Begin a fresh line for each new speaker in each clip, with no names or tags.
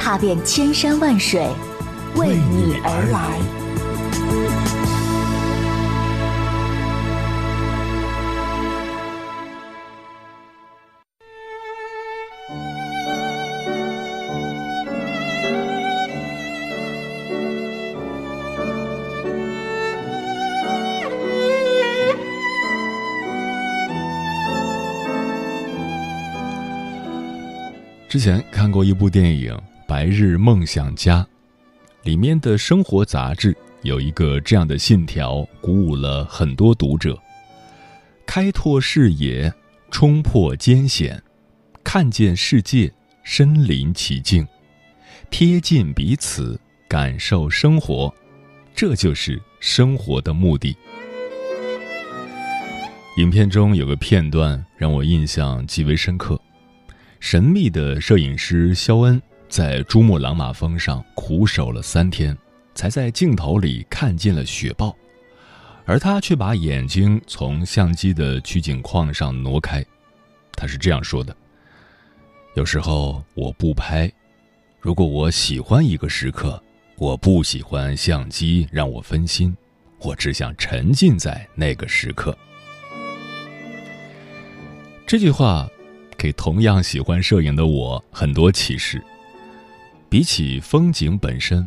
踏遍千山万水，为你而来。
之前看过一部电影《白日梦想家》，里面的生活杂志有一个这样的信条，鼓舞了很多读者：开拓视野，冲破艰险，看见世界，身临其境，贴近彼此，感受生活，这就是生活的目的。影片中有个片段让我印象极为深刻。神秘的摄影师肖恩在珠穆朗玛峰上苦守了三天，才在镜头里看见了雪豹，而他却把眼睛从相机的取景框上挪开。他是这样说的：“有时候我不拍，如果我喜欢一个时刻，我不喜欢相机让我分心，我只想沉浸在那个时刻。”这句话。给同样喜欢摄影的我很多启示。比起风景本身，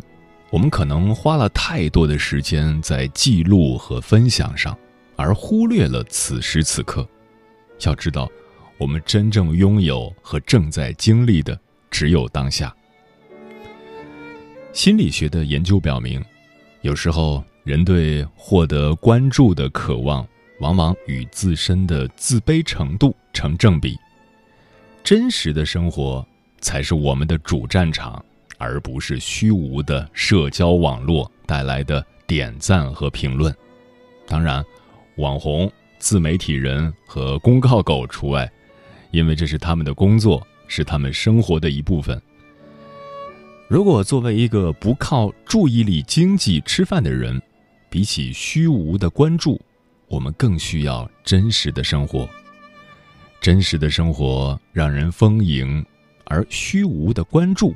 我们可能花了太多的时间在记录和分享上，而忽略了此时此刻。要知道，我们真正拥有和正在经历的只有当下。心理学的研究表明，有时候人对获得关注的渴望，往往与自身的自卑程度成正比。真实的生活才是我们的主战场，而不是虚无的社交网络带来的点赞和评论。当然，网红、自媒体人和公告狗除外，因为这是他们的工作，是他们生活的一部分。如果作为一个不靠注意力经济吃饭的人，比起虚无的关注，我们更需要真实的生活。真实的生活让人丰盈，而虚无的关注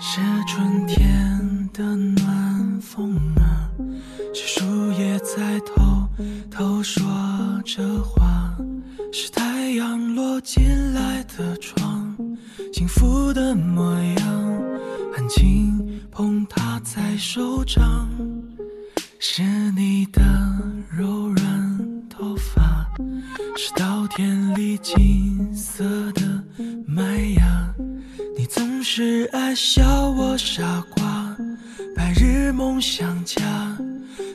是春天的暖风啊，是树叶在偷偷说着话，是太阳落进来的窗，幸福的模样，很轻碰它在手掌，是你的柔软头发，是稻田里金色的麦芽。总是爱笑我傻瓜，白日梦想家，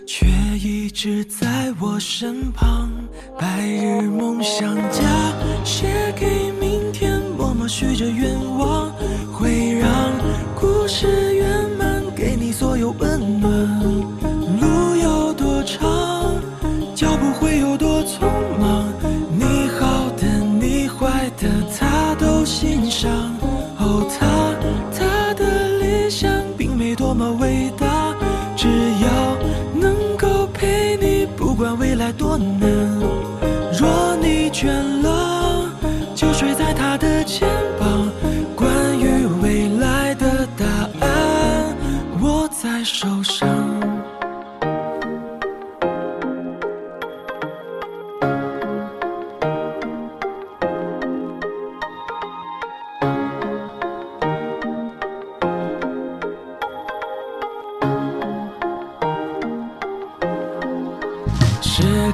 却一直在我身旁。白日梦想家，写给明天，默默许着愿望，会让故事 corner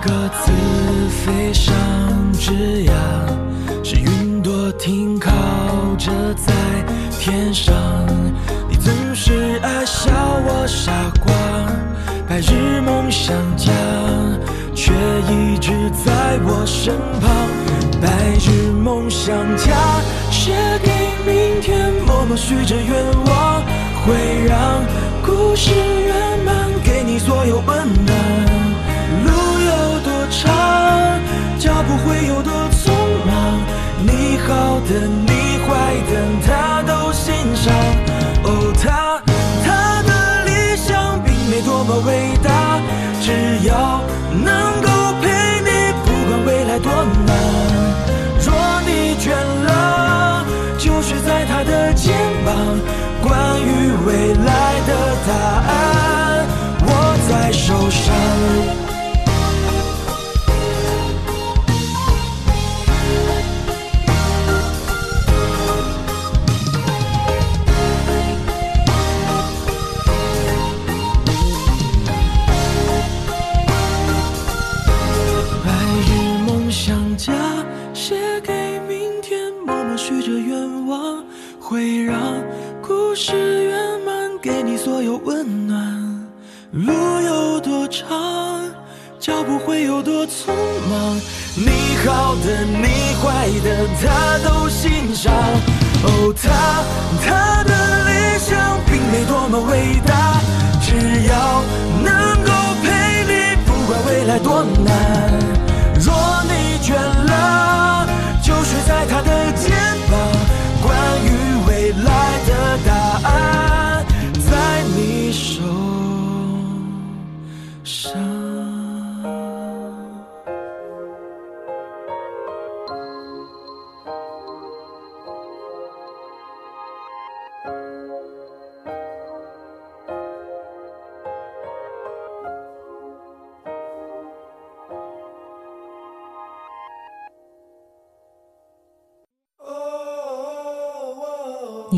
各自飞上枝桠，是云朵停靠着在天上。你总是爱笑我傻瓜，白日梦想家，却一直在我身旁。白日梦想家，写给明天，默默许着愿望，会让故事圆满，给你所有温暖。长，脚步会有多匆忙。你好的，你坏的，他都欣赏。哦，他，他的理想并没多么伟大，只要能够陪你，不管未来多难。若你倦了，就睡在他的肩膀。关于未来的答案，握在手上。路有多长，脚步会有多匆忙。你好的，你坏的，他都欣赏。哦，他，他的理想并没多么伟大，只要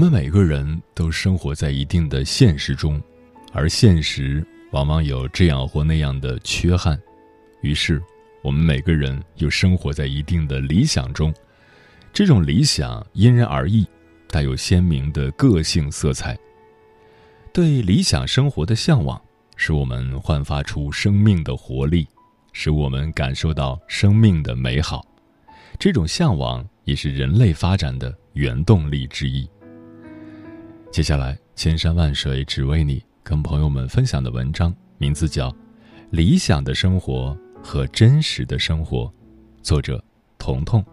我们每个人都生活在一定的现实中，而现实往往有这样或那样的缺憾，于是我们每个人又生活在一定的理想中。这种理想因人而异，带有鲜明的个性色彩。对理想生活的向往，使我们焕发出生命的活力，使我们感受到生命的美好。这种向往也是人类发展的原动力之一。接下来，千山万水只为你，跟朋友们分享的文章名字叫《理想的生活和真实的生活》，作者彤彤。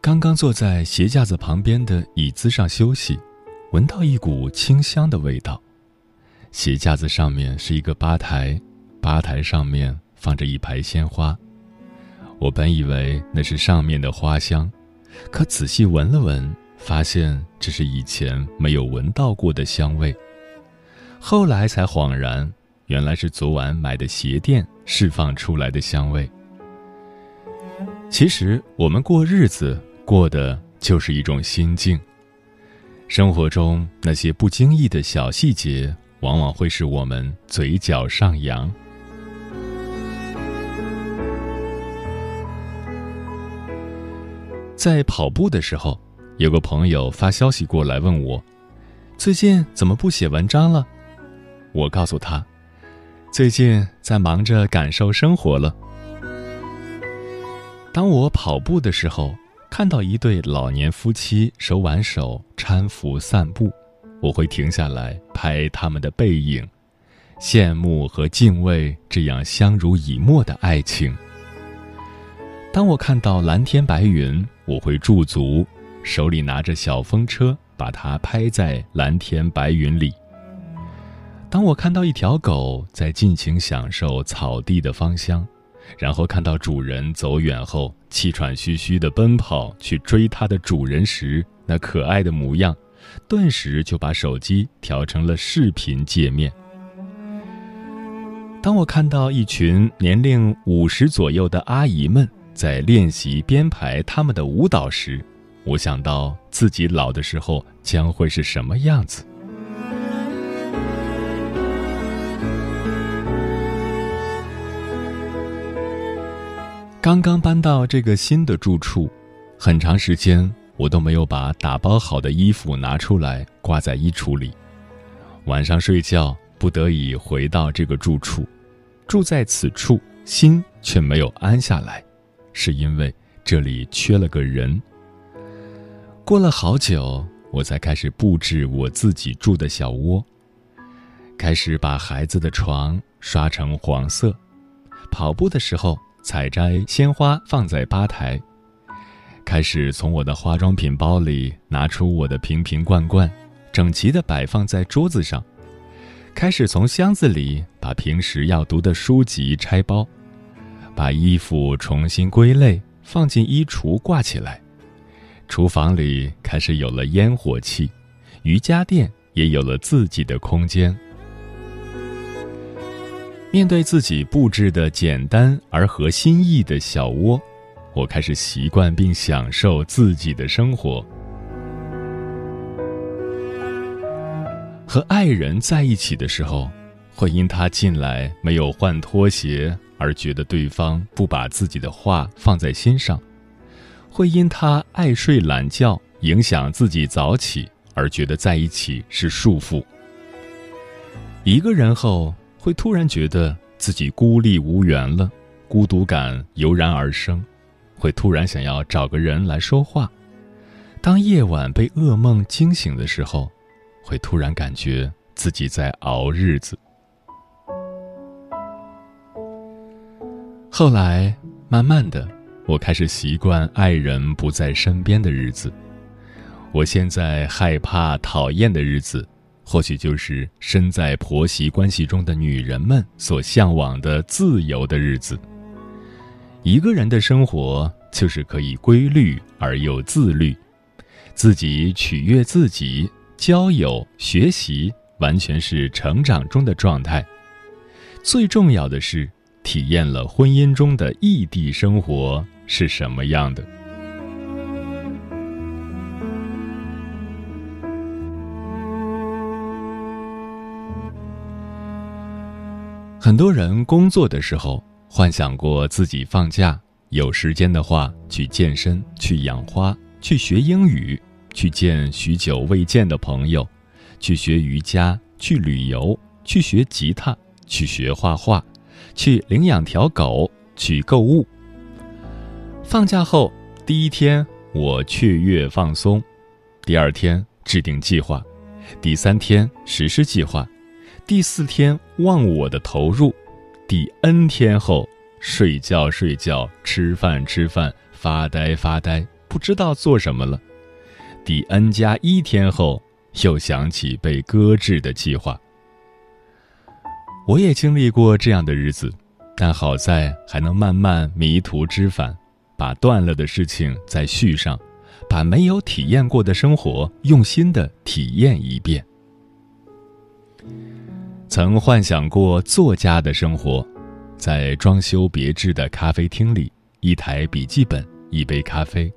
刚刚坐在鞋架子旁边的椅子上休息，闻到一股清香的味道。鞋架子上面是一个吧台，吧台上面放着一排鲜花。我本以为那是上面的花香，可仔细闻了闻，发现这是以前没有闻到过的香味。后来才恍然，原来是昨晚买的鞋垫释放出来的香味。其实我们过日子过的就是一种心境。生活中那些不经意的小细节。往往会使我们嘴角上扬。在跑步的时候有个朋友发消息过来问我最近怎么不写文章了？我告诉他最近在忙着感受生活了。当我跑步的时候看到一对老年夫妻手挽手搀扶散步我会停下来拍他们的背影，羡慕和敬畏这样相濡以沫的爱情。当我看到蓝天白云，我会驻足，手里拿着小风车，把它拍在蓝天白云里。当我看到一条狗在尽情享受草地的芳香，然后看到主人走远后气喘吁吁地奔跑去追它的主人时，那可爱的模样，顿时就把手机调成了视频界面。当我看到一群年龄五十左右的阿姨们，在练习编排他们的舞蹈时，我想到自己老的时候将会是什么样子。刚刚搬到这个新的住处，很长时间我都没有把打包好的衣服拿出来挂在衣橱里。晚上睡觉不得已回到这个住处，住在此处，心却没有安下来。是因为这里缺了个人。过了好久，我才开始布置我自己住的小窝，开始把孩子的床刷成黄色，跑步的时候采摘鲜花放在吧台，开始从我的化妆品包里拿出我的瓶瓶罐罐，整齐地摆放在桌子上，开始从箱子里把平时要读的书籍拆包。把衣服重新归类，放进衣橱挂起来。厨房里开始有了烟火气，瑜伽垫也有了自己的空间。面对自己布置的简单而合心意的小窝，我开始习惯并享受自己的生活。和爱人在一起的时候，会因他进来没有换拖鞋。而觉得对方不把自己的话放在心上，会因他爱睡懒觉影响自己早起而觉得在一起是束缚。一个人后会突然觉得自己孤立无援了，孤独感油然而生，会突然想要找个人来说话。当夜晚被噩梦惊醒的时候，会突然感觉自己在熬日子。后来，慢慢的，我开始习惯爱人不在身边的日子。我现在害怕、讨厌的日子，或许就是身在婆媳关系中的女人们所向往的自由的日子。一个人的生活就是可以规律而又自律，自己取悦自己，交友、学习，完全是成长中的状态。最重要的是。体验了婚姻中的异地生活是什么样的。很多人工作的时候幻想过自己放假，有时间的话去健身、去养花、去学英语、去见许久未见的朋友、去学瑜伽、去旅游、去学吉他、去学画画。去领养条狗，去购物。放假后第一天，我雀跃放松；第二天制定计划；第三天实施计划；第四天忘我的投入；第 N 天后睡觉睡觉，吃饭吃饭，发呆发呆，不知道做什么了；第 N 加一天后又想起被搁置的计划。我也经历过这样的日子，但好在还能慢慢迷途知返，把断了的事情再续上，把没有体验过的生活用心的体验一遍。曾幻想过作家的生活，在装修别致的咖啡厅里，一台笔记本，一杯咖啡；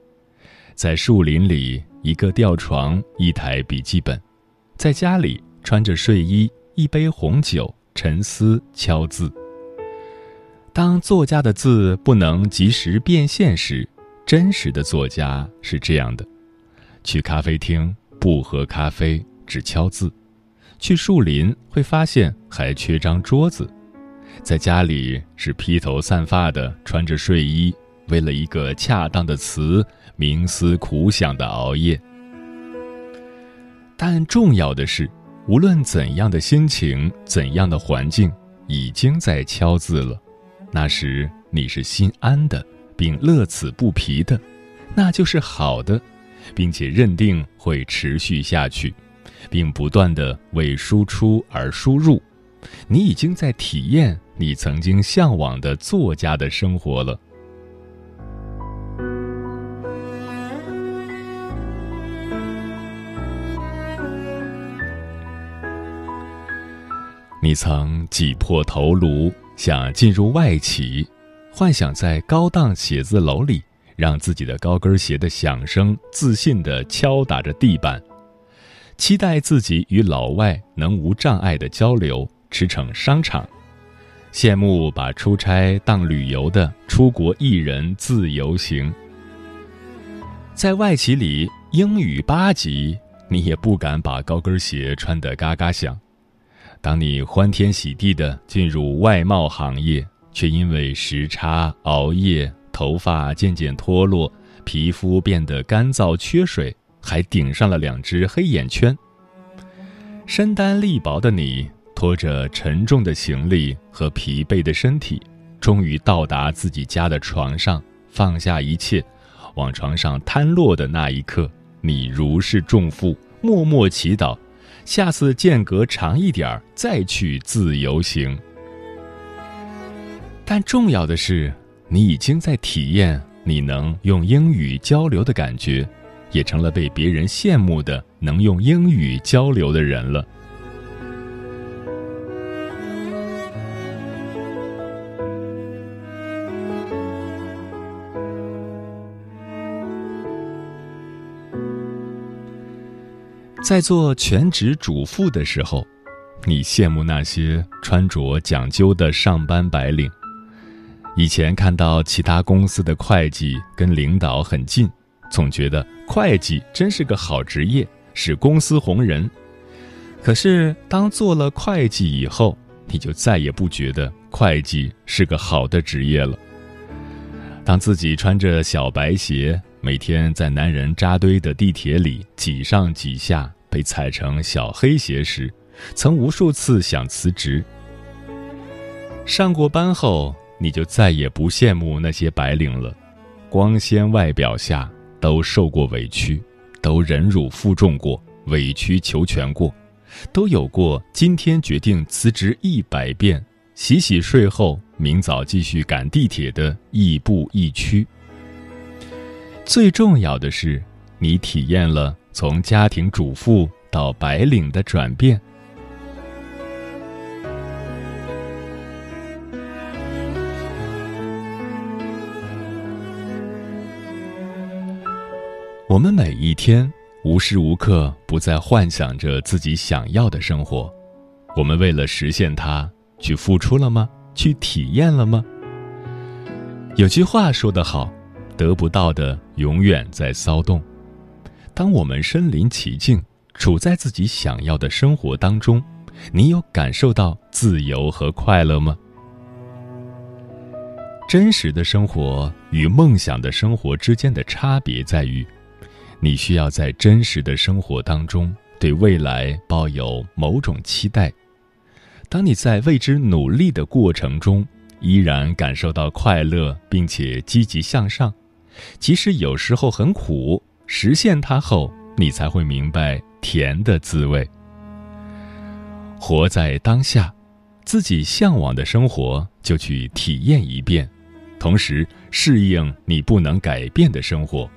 在树林里，一个吊床，一台笔记本；在家里，穿着睡衣，一杯红酒。沉思敲字。当作家的字不能及时变现时，真实的作家是这样的：去咖啡厅不喝咖啡，只敲字；去树林会发现还缺张桌子；在家里是披头散发的穿着睡衣，为了一个恰当的词冥思苦想的熬夜。但重要的是，无论怎样的心情，怎样的环境，已经在敲字了。那时你是心安的。并乐此不疲的，那就是好的，并且认定会持续下去，并不断的为输出而输入。你已经在体验你曾经向往的作家的生活了。你曾挤破头颅想进入外企。幻想在高档写字楼里，让自己的高跟鞋的响声自信地敲打着地板，期待自己与老外能无障碍的交流，驰骋商场，羡慕把出差当旅游的出国艺人自由行。在外企里，英语八级，你也不敢把高跟鞋穿得嘎嘎响。当你欢天喜地地进入外贸行业。却因为时差、熬夜，头发渐渐脱落，皮肤变得干燥缺水，还顶上了两只黑眼圈。身单力薄的你，拖着沉重的行李和疲惫的身体，终于到达自己家的床上，放下一切，往床上瘫落的那一刻，你如释重负，默默祈祷，下次间隔长一点儿，再去自由行。但重要的是，你已经在体验你能用英语交流的感觉，也成了被别人羡慕的能用英语交流的人了。在做全职主妇的时候，你羡慕那些穿着讲究的上班白领。以前看到其他公司的会计跟领导很近，总觉得会计真是个好职业，是公司红人。可是当做了会计以后，你就再也不觉得会计是个好的职业了。当自己穿着小白鞋，每天在男人扎堆的地铁里挤上挤下，被踩成小黑鞋时，曾无数次想辞职。上过班后。你就再也不羡慕那些白领了，光鲜外表下都受过委屈，都忍辱负重过，委曲求全过，都有过今天决定辞职一百遍，洗洗睡后明早继续赶地铁的亦步亦趋。最重要的是，你体验了从家庭主妇到白领的转变。我们每一天无时无刻不在幻想着自己想要的生活，我们为了实现它去付出了吗？去体验了吗？有句话说得好，得不到的永远在骚动。当我们身临其境，处在自己想要的生活当中，你有感受到自由和快乐吗？真实的生活与梦想的生活之间的差别在于。你需要在真实的生活当中对未来抱有某种期待。当你在为之努力的过程中，依然感受到快乐，并且积极向上，即使有时候很苦，实现它后，你才会明白甜的滋味。活在当下，自己向往的生活就去体验一遍，同时适应你不能改变的生活。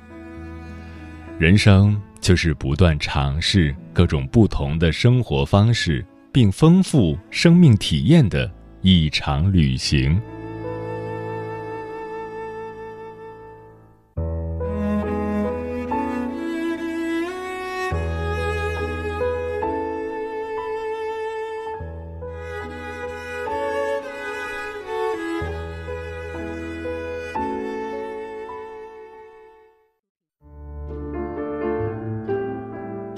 人生就是不断尝试各种不同的生活方式，并丰富生命体验的一场旅行。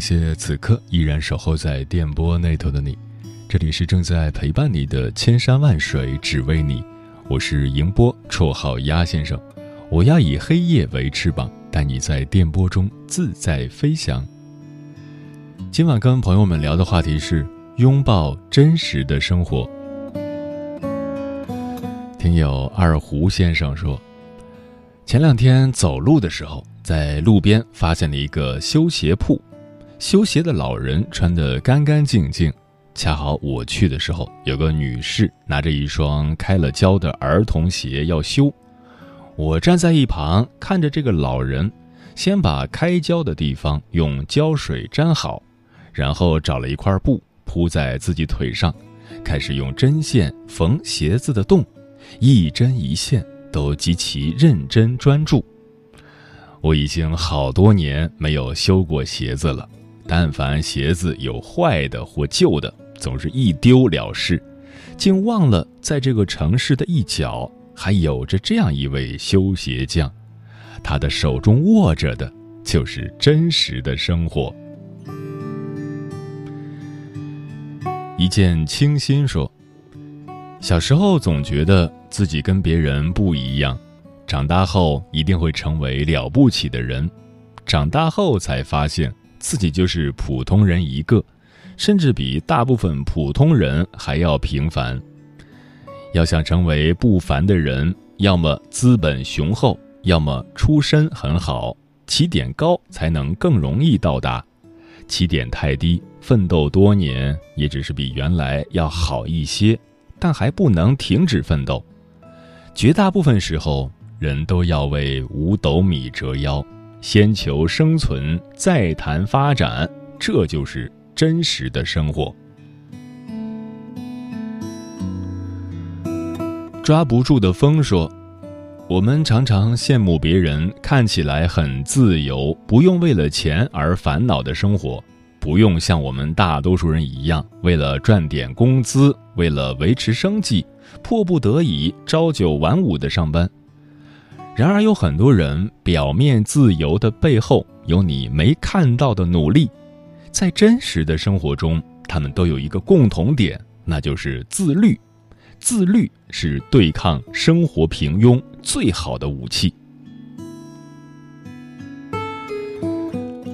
感谢此刻依然守候在电波那头的你，这里是正在陪伴你的千山万水只为你，我是迎波，绰号鸭先生，我要以黑夜为翅膀，带你在电波中自在飞翔。今晚跟朋友们聊的话题是拥抱真实的生活。听友二胡先生说，前两天走路的时候，在路边发现了一个修鞋铺。修鞋的老人穿得干干净净，恰好我去的时候，有个女士拿着一双开了胶的儿童鞋要修。我站在一旁看着这个老人，先把开胶的地方用胶水粘好，然后找了一块布铺在自己腿上，开始用针线缝鞋子的洞，一针一线都极其认真专注。我已经好多年没有修过鞋子了。但凡鞋子有坏的或旧的，总是一丢了事，竟忘了在这个城市的一角还有着这样一位修鞋匠，他的手中握着的就是真实的生活。一见清新说：“小时候总觉得自己跟别人不一样，长大后一定会成为了不起的人，长大后才发现。”自己就是普通人一个，甚至比大部分普通人还要平凡。要想成为不凡的人，要么资本雄厚，要么出身很好，起点高才能更容易到达。起点太低，奋斗多年也只是比原来要好一些，但还不能停止奋斗。绝大部分时候，人都要为五斗米折腰。先求生存，再谈发展，这就是真实的生活。抓不住的风说：“我们常常羡慕别人看起来很自由，不用为了钱而烦恼的生活，不用像我们大多数人一样，为了赚点工资，为了维持生计，迫不得已朝九晚五的上班。”然而，有很多人表面自由的背后，有你没看到的努力。在真实的生活中，他们都有一个共同点，那就是自律。自律是对抗生活平庸最好的武器。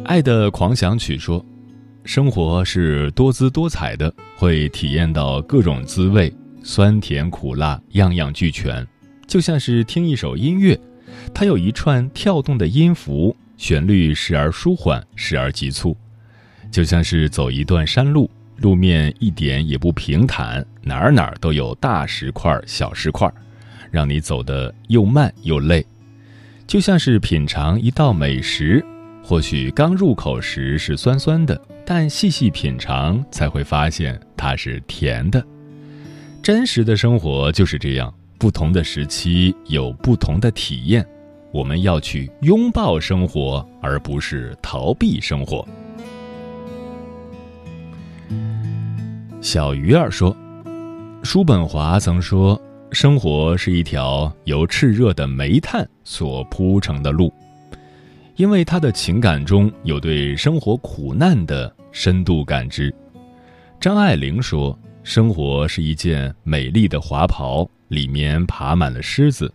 爱的狂想曲说：“生活是多姿多彩的，会体验到各种滋味，酸甜苦辣，样样俱全，就像是听一首音乐。”它有一串跳动的音符，旋律时而舒缓，时而急促，就像是走一段山路，路面一点也不平坦，哪儿哪儿都有大石块、小石块，让你走得又慢又累。就像是品尝一道美食，或许刚入口时是酸酸的，但细细品尝才会发现它是甜的。真实的生活就是这样。不同的时期有不同的体验，我们要去拥抱生活，而不是逃避生活。小鱼儿说：“叔本华曾说，生活是一条由炽热的煤炭所铺成的路，因为他的情感中有对生活苦难的深度感知。”张爱玲说：“生活是一件美丽的华袍。”里面爬满了虱子，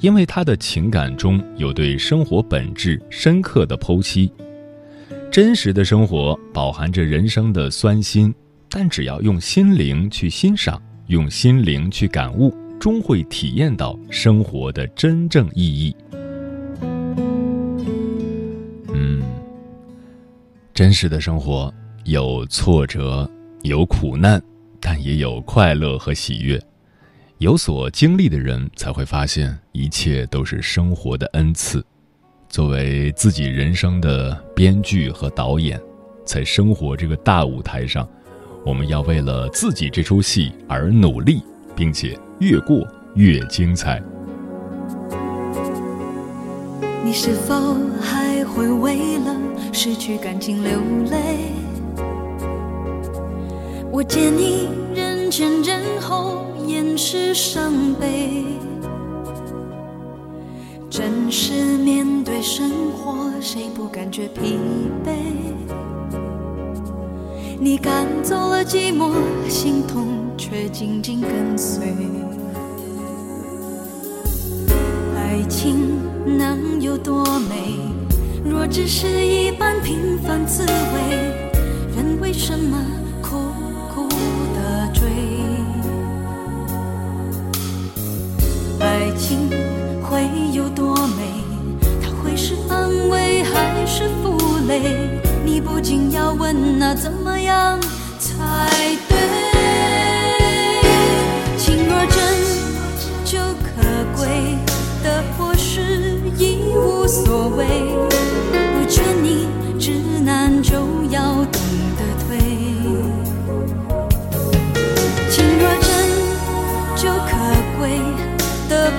因为他的情感中有对生活本质深刻的剖析。真实的生活饱含着人生的酸辛，但只要用心灵去欣赏，用心灵去感悟，终会体验到生活的真正意义。嗯，真实的生活有挫折，有苦难，但也有快乐和喜悦。有所经历的人才会发现，一切都是生活的恩赐。作为自己人生的编剧和导演，在生活这个大舞台上，我们要为了自己这出戏而努力，并且越过越精彩。
你是否还会为了失去感情流泪？我见你人前人后掩饰伤悲，真实面对生活，谁不感觉疲惫？你赶走了寂寞，心痛却紧紧跟随。爱情能有多美？若只是一般平凡滋味，人为什么负累？你不禁要问，那怎么样才对？情若真，就可贵。的或失已无所谓，不劝你直男就要懂得退。情若真就可贵的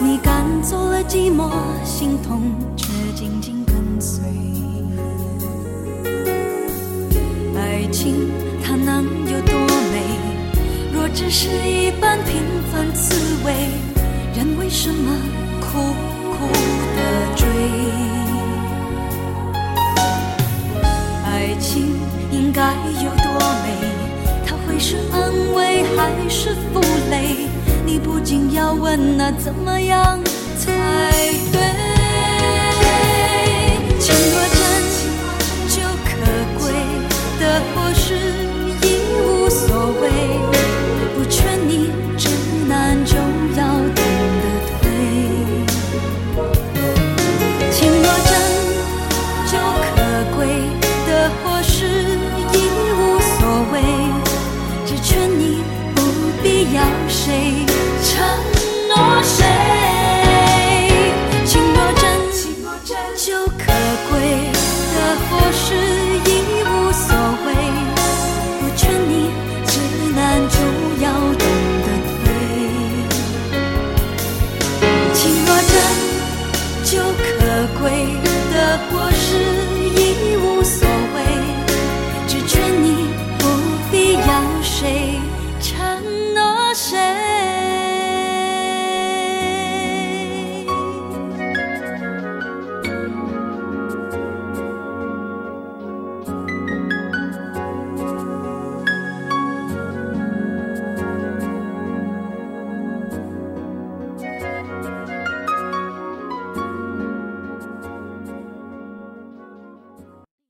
你赶走了寂寞，心痛却紧紧跟随。爱情它能有多美？若只是一般平凡滋味，人为什么苦苦的追？爱情应该有多美？它会是安慰还是负累？你不禁要问，那怎么样才对？